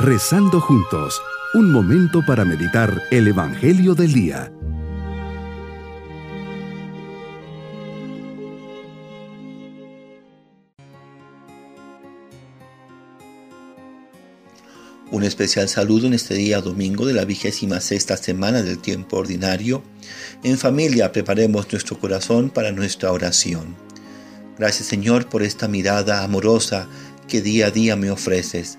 Rezando juntos, un momento para meditar el Evangelio del Día. Un especial saludo en este día domingo de la vigésima sexta semana del tiempo ordinario. En familia preparemos nuestro corazón para nuestra oración. Gracias Señor por esta mirada amorosa que día a día me ofreces.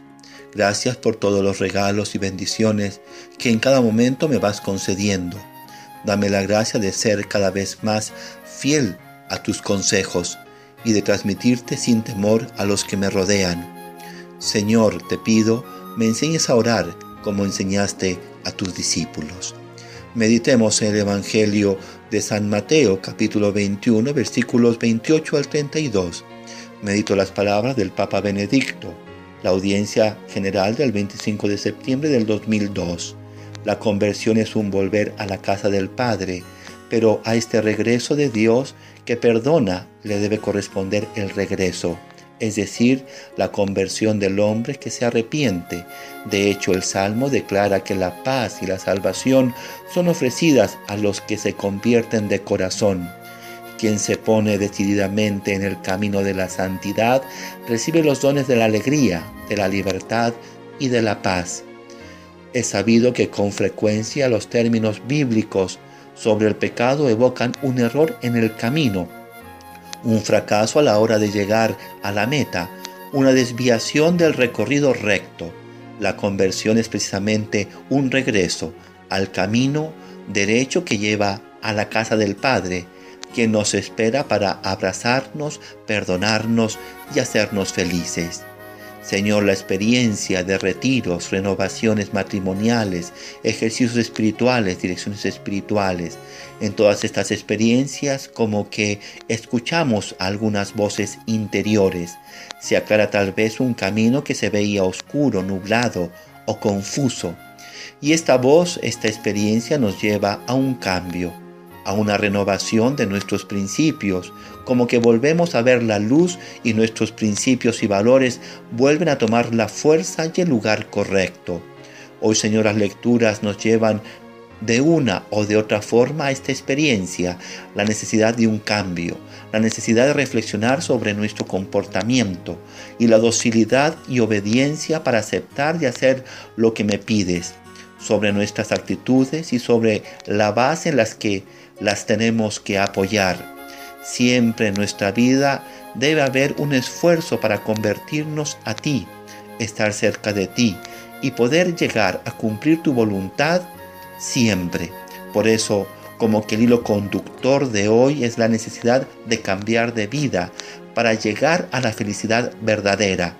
Gracias por todos los regalos y bendiciones que en cada momento me vas concediendo. Dame la gracia de ser cada vez más fiel a tus consejos y de transmitirte sin temor a los que me rodean. Señor, te pido, me enseñes a orar como enseñaste a tus discípulos. Meditemos el Evangelio de San Mateo capítulo 21 versículos 28 al 32. Medito las palabras del Papa Benedicto la audiencia general del 25 de septiembre del 2002. La conversión es un volver a la casa del Padre, pero a este regreso de Dios que perdona le debe corresponder el regreso, es decir, la conversión del hombre que se arrepiente. De hecho, el Salmo declara que la paz y la salvación son ofrecidas a los que se convierten de corazón. Quien se pone decididamente en el camino de la santidad recibe los dones de la alegría, de la libertad y de la paz. Es sabido que con frecuencia los términos bíblicos sobre el pecado evocan un error en el camino, un fracaso a la hora de llegar a la meta, una desviación del recorrido recto. La conversión es precisamente un regreso al camino derecho que lleva a la casa del Padre, quien nos espera para abrazarnos, perdonarnos y hacernos felices. Señor, la experiencia de retiros, renovaciones matrimoniales, ejercicios espirituales, direcciones espirituales, en todas estas experiencias como que escuchamos algunas voces interiores. Se aclara tal vez un camino que se veía oscuro, nublado o confuso. Y esta voz, esta experiencia nos lleva a un cambio a una renovación de nuestros principios, como que volvemos a ver la luz y nuestros principios y valores vuelven a tomar la fuerza y el lugar correcto. Hoy, Señor, las lecturas nos llevan de una o de otra forma a esta experiencia, la necesidad de un cambio, la necesidad de reflexionar sobre nuestro comportamiento y la docilidad y obediencia para aceptar y hacer lo que me pides, sobre nuestras actitudes y sobre la base en las que las tenemos que apoyar. Siempre en nuestra vida debe haber un esfuerzo para convertirnos a ti, estar cerca de ti y poder llegar a cumplir tu voluntad siempre. Por eso, como que el hilo conductor de hoy es la necesidad de cambiar de vida para llegar a la felicidad verdadera.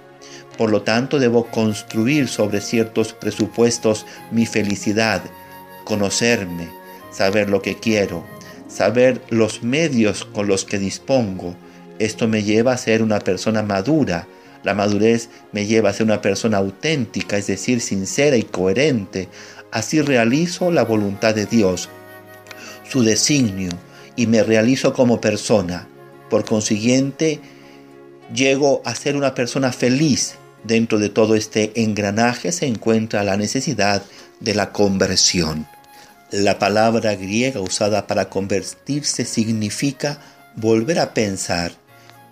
Por lo tanto, debo construir sobre ciertos presupuestos mi felicidad, conocerme, saber lo que quiero, saber los medios con los que dispongo. Esto me lleva a ser una persona madura. La madurez me lleva a ser una persona auténtica, es decir, sincera y coherente. Así realizo la voluntad de Dios, su designio, y me realizo como persona. Por consiguiente, llego a ser una persona feliz. Dentro de todo este engranaje se encuentra la necesidad de la conversión. La palabra griega usada para convertirse significa volver a pensar,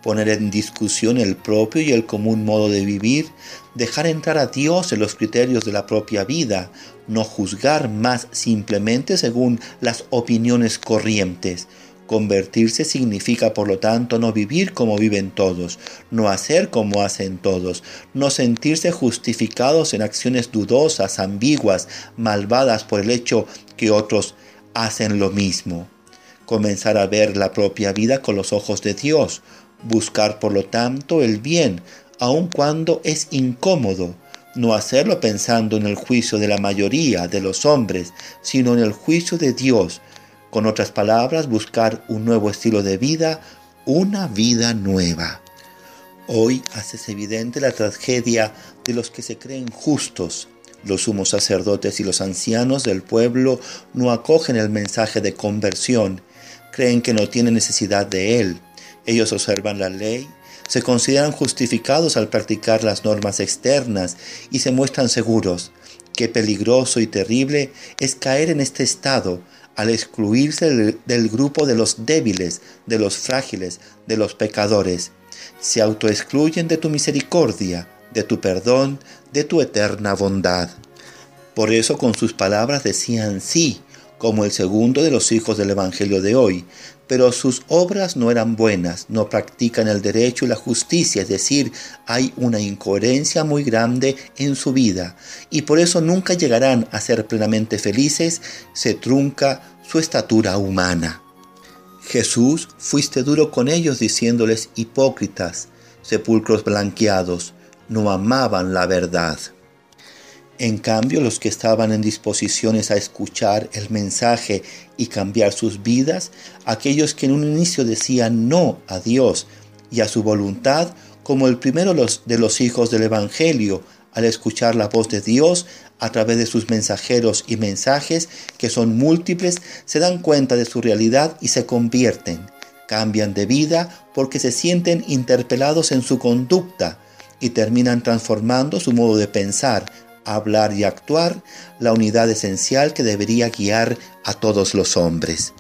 poner en discusión el propio y el común modo de vivir, dejar entrar a Dios en los criterios de la propia vida, no juzgar más simplemente según las opiniones corrientes, Convertirse significa, por lo tanto, no vivir como viven todos, no hacer como hacen todos, no sentirse justificados en acciones dudosas, ambiguas, malvadas por el hecho que otros hacen lo mismo. Comenzar a ver la propia vida con los ojos de Dios, buscar, por lo tanto, el bien, aun cuando es incómodo, no hacerlo pensando en el juicio de la mayoría de los hombres, sino en el juicio de Dios, con otras palabras, buscar un nuevo estilo de vida, una vida nueva. Hoy haces evidente la tragedia de los que se creen justos. Los sumos sacerdotes y los ancianos del pueblo no acogen el mensaje de conversión, creen que no tienen necesidad de él. Ellos observan la ley, se consideran justificados al practicar las normas externas y se muestran seguros. Qué peligroso y terrible es caer en este estado al excluirse del, grupo de los débiles, de los frágiles, de los pecadores. Se autoexcluyen de tu misericordia, de tu perdón, de tu eterna bondad. Por eso con sus palabras decían sí, como el segundo de los hijos del Evangelio de hoy, pero sus obras no eran buenas, no practican el derecho y la justicia, es decir, hay una incoherencia muy grande en su vida, y por eso nunca llegarán a ser plenamente felices, se trunca su estatura humana. Jesús, fuiste duro con ellos diciéndoles hipócritas, sepulcros blanqueados, no amaban la verdad. En cambio, los que estaban en disposiciones a escuchar el mensaje y cambiar sus vidas, aquellos que en un inicio decían no a Dios y a su voluntad, como el primero de los hijos del Evangelio, al escuchar la voz de Dios a través de sus mensajeros y mensajes, que son múltiples, se dan cuenta de su realidad y se convierten, cambian de vida porque se sienten interpelados en su conducta y terminan transformando su modo de pensar, hablar y actuar, la unidad esencial que debería guiar a todos los hombres.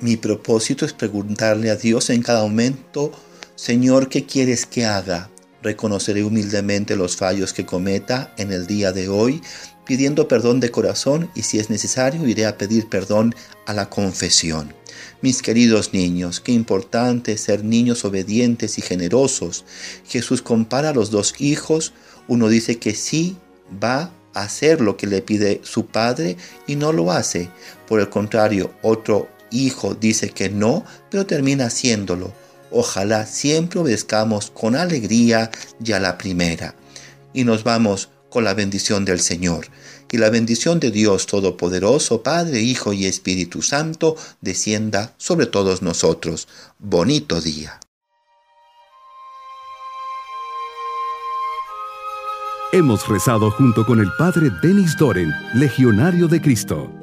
Mi propósito es preguntarle a Dios en cada momento, Señor, ¿qué quieres que haga? Reconoceré humildemente los fallos que cometa en el día de hoy, pidiendo perdón de corazón y si es necesario iré a pedir perdón a la confesión. Mis queridos niños, qué importante ser niños obedientes y generosos. Jesús compara a los dos hijos, uno dice que sí va a hacer lo que le pide su padre y no lo hace. Por el contrario, otro hijo dice que no, pero termina haciéndolo. Ojalá siempre obedezcamos con alegría ya la primera. Y nos vamos con la bendición del Señor. Y la bendición de Dios Todopoderoso, Padre, Hijo y Espíritu Santo, descienda sobre todos nosotros. Bonito día. Hemos rezado junto con el Padre Denis Doren, Legionario de Cristo.